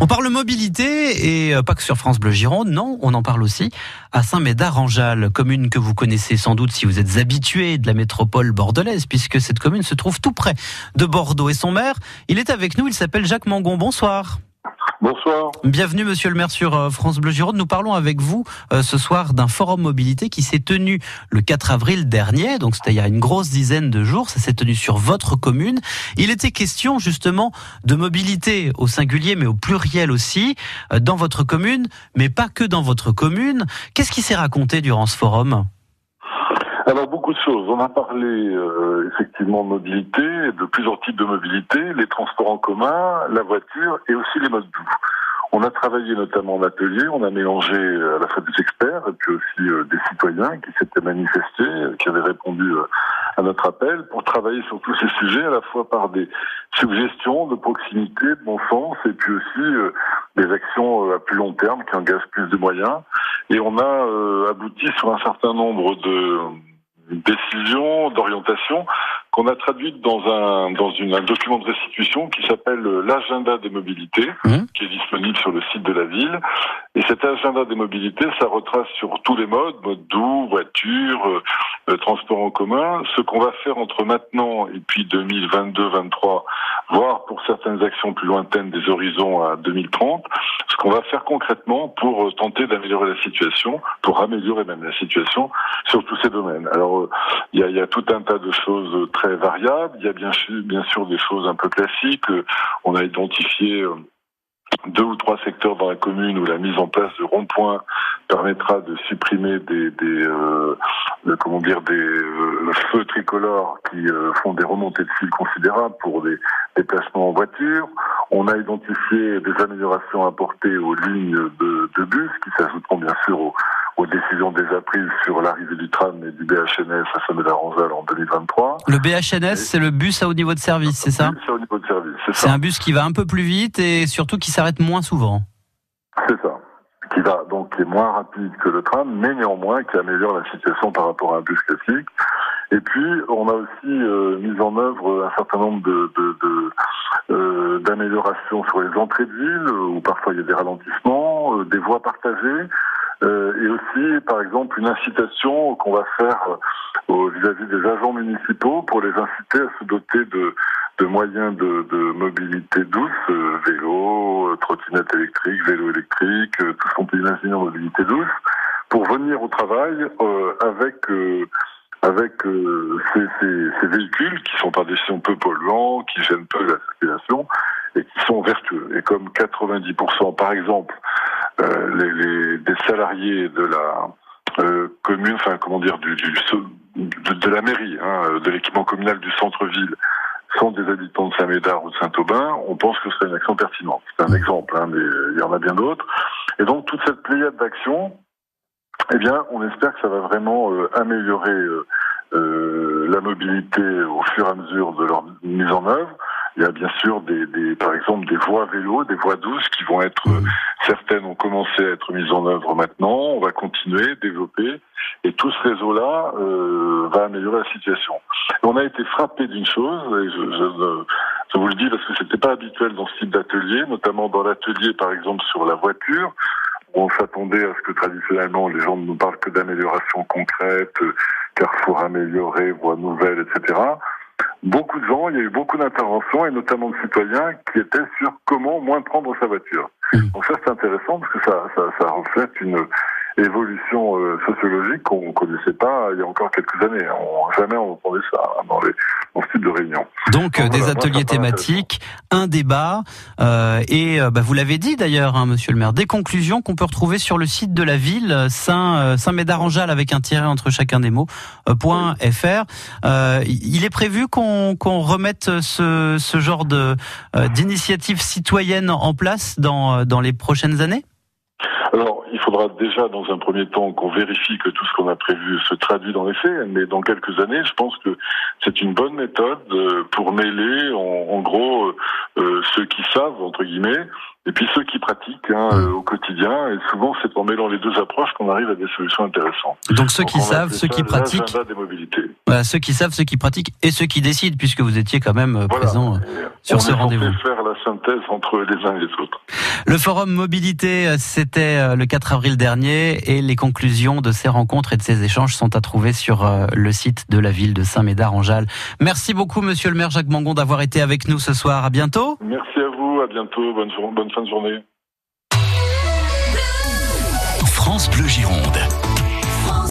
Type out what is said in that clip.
On parle mobilité et euh, pas que sur France Bleu Gironde, non, on en parle aussi à Saint-Médard-en-Jalles, commune que vous connaissez sans doute si vous êtes habitué de la métropole bordelaise, puisque cette commune se trouve tout près de Bordeaux. Et son maire, il est avec nous, il s'appelle Jacques Mangon. Bonsoir. Bonsoir. Bienvenue Monsieur le maire sur euh, France Bleu Gironde. Nous parlons avec vous euh, ce soir d'un forum mobilité qui s'est tenu le 4 avril dernier, donc c'était il y a une grosse dizaine de jours, ça s'est tenu sur votre commune. Il était question justement de mobilité au singulier mais au pluriel aussi euh, dans votre commune, mais pas que dans votre commune. Qu'est-ce qui s'est raconté durant ce forum? Alors beaucoup de choses. On a parlé euh, effectivement de mobilité, de plusieurs types de mobilité, les transports en commun, la voiture et aussi les modes doux. On a travaillé notamment en atelier, on a mélangé euh, à la fois des experts et puis aussi euh, des citoyens qui s'étaient manifestés, qui avaient répondu à notre appel pour travailler sur tous ces sujets, à la fois par des suggestions de proximité, de bon sens, et puis aussi des actions à plus long terme qui engagent plus de moyens. Et on a abouti sur un certain nombre de décision d'orientation qu'on a traduite dans un dans une, un document de restitution qui s'appelle l'agenda des mobilités, mmh. qui est disponible sur le site de la ville. Et cet agenda des mobilités, ça retrace sur tous les modes, mode doux, voiture, euh, transport en commun, ce qu'on va faire entre maintenant et puis 2022-23, voire pour certaines actions plus lointaines des horizons à 2030, ce qu'on va faire concrètement pour euh, tenter d'améliorer la situation, pour améliorer même la situation sur tous ces domaines. Alors, euh, il y, a, y, a, tout un tas de choses très variables. Il y a bien, bien sûr des choses un peu classiques. On a identifié deux ou trois secteurs dans la commune où la mise en place de ronds-points permettra de supprimer des, des euh, comment dire des euh, feux tricolores qui euh, font des remontées de fil considérables pour des déplacements en voiture. On a identifié des améliorations apportées aux lignes de, de bus qui s'ajouteront bien sûr aux, aux décisions déjà prises sur l'arrivée du tram et du BHNS à Saint-Médard-en-Jalles en 2023. Le BHNS, c'est le bus à haut niveau de service, c'est ça niveau de c'est un bus qui va un peu plus vite et surtout qui s'arrête moins souvent. C'est ça. Qui va donc qui est moins rapide que le tram, mais néanmoins qui améliore la situation par rapport à un bus classique. Et puis, on a aussi euh, mis en œuvre un certain nombre de, euh, d'améliorations sur les entrées de ville, où parfois il y a des ralentissements, euh, des voies partagées, et aussi, par exemple, une incitation qu'on va faire vis-à-vis des agents municipaux pour les inciter à se doter de, de moyens de, de, mobilité douce, euh, vélo, trottinette électrique, vélo électrique, tout ce qu'on peut imaginer en mobilité douce, pour venir au travail avec avec ces, ces, ces, véhicules qui sont par définition peu polluants, qui gênent peu la circulation et qui sont vertueux. Et comme 90% par exemple euh, les, les, des salariés de la euh, commune, enfin comment dire, du, du de, de, la mairie, hein, de l'équipement communal du centre-ville, sont des habitants de Saint-Médard ou de Saint-Aubin, on pense que c'est une action pertinente. C'est un exemple, hein, mais il y en a bien d'autres. Et donc toute cette pléiade d'actions, eh bien, on espère que ça va vraiment euh, améliorer euh, euh la mobilité au fur et à mesure de leur mise en œuvre. Il y a bien sûr des, des, par exemple des voies vélo, des voies douces qui vont être mmh. Certaines ont commencé à être mises en œuvre maintenant. On va continuer, développer, et tout ce réseau-là euh, va améliorer la situation. On a été frappé d'une chose, et je, je, je, vous le dis parce que c'était pas habituel dans ce type d'atelier, notamment dans l'atelier par exemple sur la voiture. On s'attendait à ce que traditionnellement les gens ne nous parlent que d'améliorations concrètes, carrefour amélioré, voies nouvelles, etc beaucoup de gens, il y a eu beaucoup d'interventions et notamment de citoyens qui étaient sur comment moins prendre sa voiture. Mmh. Donc ça c'est intéressant parce que ça, ça, ça reflète une, évolution euh, sociologique qu'on ne connaissait pas il y a encore quelques années. On, jamais on entendait ça dans, les, dans ce type de réunion. Donc, euh, des ateliers thématiques, un débat, euh, et euh, bah, vous l'avez dit d'ailleurs, hein, monsieur le maire, des conclusions qu'on peut retrouver sur le site de la ville, Saint, Saint médard en avec un tiret entre chacun des mots, point .fr. il est prévu qu'on qu'on remette ce, ce genre de d'initiative citoyenne en place dans, dans les prochaines années? Alors, il faudra déjà, dans un premier temps, qu'on vérifie que tout ce qu'on a prévu se traduit dans les faits, mais dans quelques années, je pense que c'est une bonne méthode pour mêler, en, gros, ceux qui savent entre guillemets et puis ceux qui pratiquent hein, mmh. au quotidien. Et souvent, c'est en mêlant les deux approches qu'on arrive à des solutions intéressantes. Donc ceux qui savent, ceux qui pratiquent, des mobilités. Voilà, ceux qui savent, ceux qui pratiquent et ceux qui décident, puisque vous étiez quand même présent sur ce rendez-vous. faire la synthèse entre les uns et les autres. Le forum mobilité, c'était le 4 avril dernier, et les conclusions de ces rencontres et de ces échanges sont à trouver sur le site de la ville de Saint-Médard-en-Jalles. Merci beaucoup, Monsieur le maire Jacques Mangon, d'avoir été avec nous ce soir. À bientôt. Merci à vous. À bientôt. Bonne, bonne fin de journée. France Bleu Gironde.